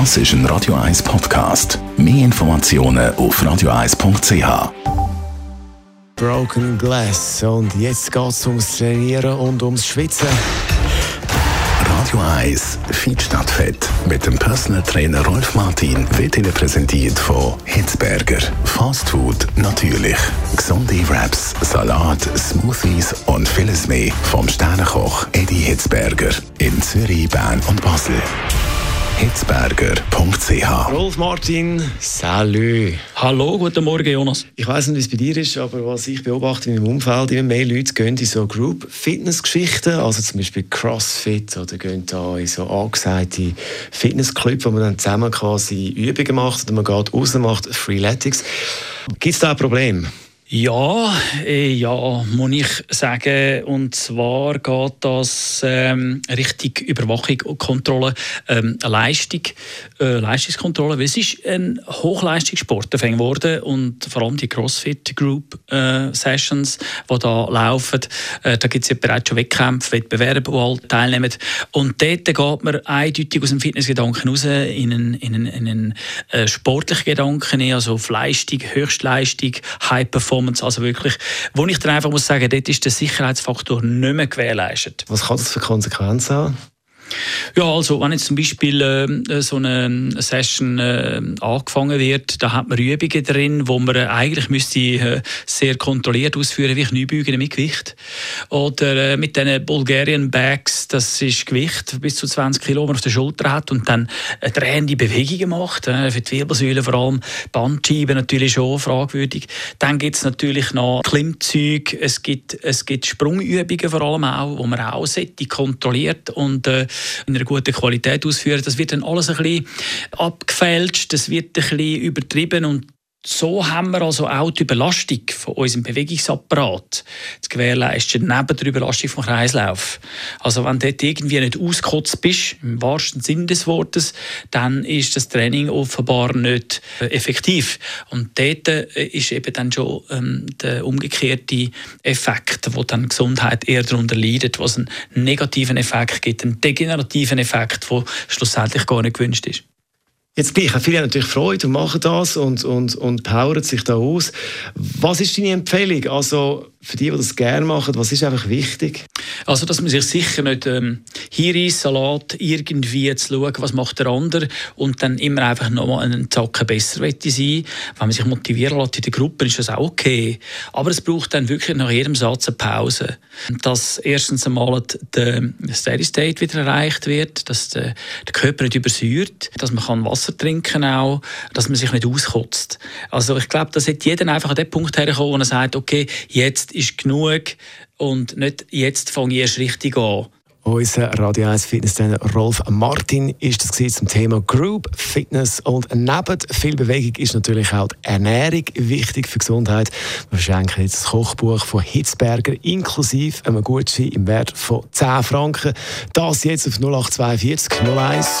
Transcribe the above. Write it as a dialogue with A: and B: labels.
A: Das ist ein Radio 1 Podcast. Mehr Informationen auf radio1.ch.
B: Broken Glass. Und jetzt geht es ums Trainieren und ums Schwitzen.
A: Radio 1 Fit statt Fett mit dem Personal Trainer Rolf Martin wird Ihnen präsentiert von Hitzberger. Fast Food natürlich. Gesunde Wraps, Salat, Smoothies und vieles mehr vom Sternenkoch Eddie Hitzberger in Zürich, Bern und Basel hitzberger.ch.
B: Rolf Martin, salut.
C: Hallo, guten Morgen, Jonas.
B: Ich weiß nicht, wie es bei dir ist, aber was ich beobachte in meinem Umfeld, immer mehr Leute gehen in so Group-Fitness-Geschichten, also zum Beispiel Crossfit oder gehen da in so angesagte Fitnessclubs, wo man dann zusammen quasi Übungen macht oder man geht raus, macht Freeletics. Gibt es da ein Problem?
C: Ja, äh, ja, muss ich sagen. Und zwar geht das ähm, Richtung Überwachung und Kontrolle, ähm, Leistung, äh, Leistungskontrolle. Es ist ein Hochleistungssport geworden und vor allem die CrossFit Group äh, Sessions, die da laufen, äh, da gibt es ja bereits schon Wettkämpfe, Wettbewerbe, wo alle teilnehmen. Und dort geht man eindeutig aus dem Fitnessgedanken raus in einen, in einen, in einen äh, sportlichen Gedanken, also auf Leistung, Höchstleistung, High Performance Performance. Also wirklich, wo ich dann einfach muss sagen, dort ist der Sicherheitsfaktor nicht mehr gewährleistet.
B: Was kann das für Konsequenzen haben?
C: Ja, also wenn jetzt zum Beispiel äh, so eine Session äh, angefangen wird, da hat man Übungen drin, wo man eigentlich müsste äh, sehr kontrolliert ausführen, wie Kniebeugen mit Gewicht oder äh, mit den Bulgarian Bags, das ist Gewicht bis zu 20 Kilo, man auf der Schulter hat und dann äh, drehende Bewegungen macht, für die Wirbelsäule vor allem, Bandscheiben natürlich schon fragwürdig. Dann gibt es natürlich noch Klimmzüge, es gibt, es gibt Sprungübungen vor allem auch, wo man auch kontrolliert und äh, in einer guten Qualität ausführen. Das wird dann alles ein bisschen abgefälscht, das wird ein bisschen übertrieben und so haben wir also auch die Überlastung von unserem Bewegungsapparat zu gewährleisten, neben der Überlastung vom Kreislauf. Also wenn du dort irgendwie nicht ausgekotzt bist, im wahrsten Sinne des Wortes, dann ist das Training offenbar nicht äh, effektiv. Und dort äh, ist eben dann schon ähm, der umgekehrte Effekt, wo dann Gesundheit eher darunter leidet, was einen negativen Effekt gibt, einen degenerativen Effekt, der schlussendlich gar nicht gewünscht ist.
B: Jetzt gleich, viele haben natürlich Freude und machen das und, und, und powern sich da aus. Was ist deine Empfehlung? Also für die, die das gerne machen, was ist einfach wichtig?
C: Also, dass man sich sicher nicht ähm, Salat irgendwie zu schauen, was macht der andere und dann immer einfach noch mal einen Zacken besser sein. Wenn man sich motivieren lässt in der Gruppe, ist das auch okay. Aber es braucht dann wirklich nach jedem Satz eine Pause. Dass erstens einmal der Steady State wieder erreicht wird, dass der, der Körper nicht übersäuert, dass man kann Wasser trinken kann, dass man sich nicht auskotzt. Also ich glaube, dass jeder einfach an den Punkt herkommen, wo er sagt, okay, jetzt ist genug und nicht jetzt fange ich erst richtig an.
B: Unser Radio 1 Fitnesstrainer Rolf Martin ist das zum Thema Group Fitness und neben viel Bewegung ist natürlich auch die Ernährung wichtig für Gesundheit. Wir verschenken jetzt das Kochbuch von Hitzberger inklusive einem Gutschein im Wert von 10 Franken. Das jetzt auf 0842 01.